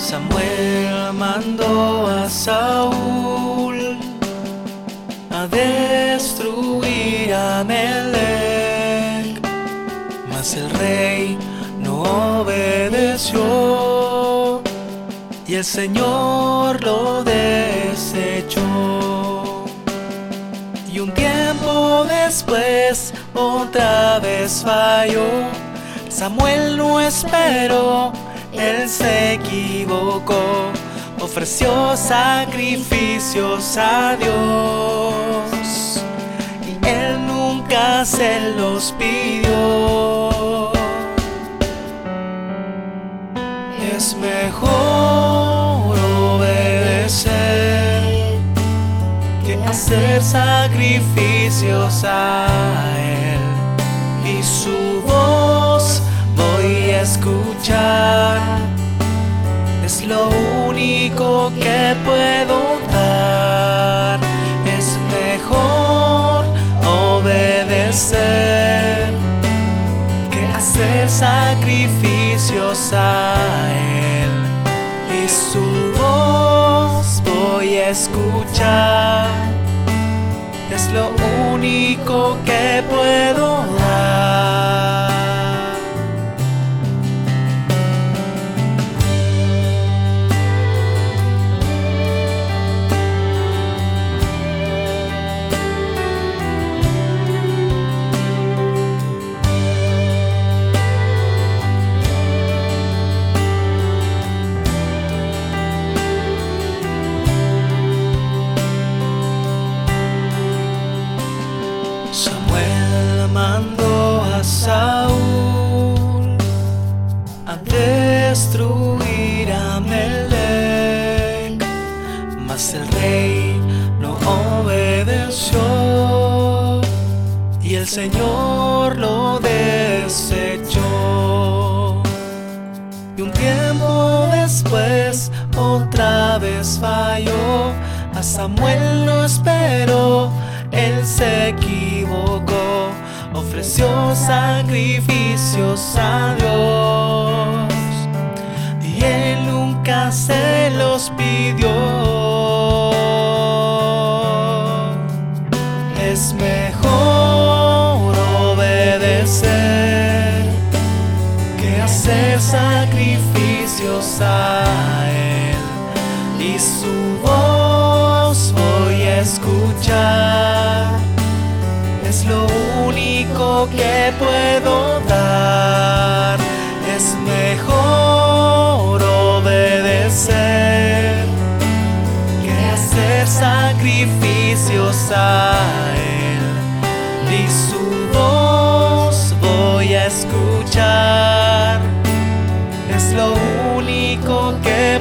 Samuel mandó a Saúl a destruir a Melech, mas el rey no obedeció y el Señor lo desechó. Y un tiempo después otra vez falló. Samuel no esperó, él se equivocó. Ofreció sacrificios a Dios y él nunca se los pidió. Es mejor obedecer que hacer sacrificios a Él. Y su voz voy a escuchar. Es lo único que puedo dar. Es mejor obedecer que hacer sacrificios a Él. Y su voz voy a escuchar. Es lo único que puedo dar. A Saúl a destruir a Melech, mas el rey no obedeció y el Señor lo desechó. Y un tiempo después otra vez falló, a Samuel no esperó, él se equivocó, ofreció sacrificios a Dios y él nunca se los pidió. Es mejor obedecer que hacer sacrificios a Él y su voz voy a escuchar. Es lo único que puedo dar. Es mejor obedecer que hacer sacrificios a Él. Y su voz voy a escuchar. Es lo único que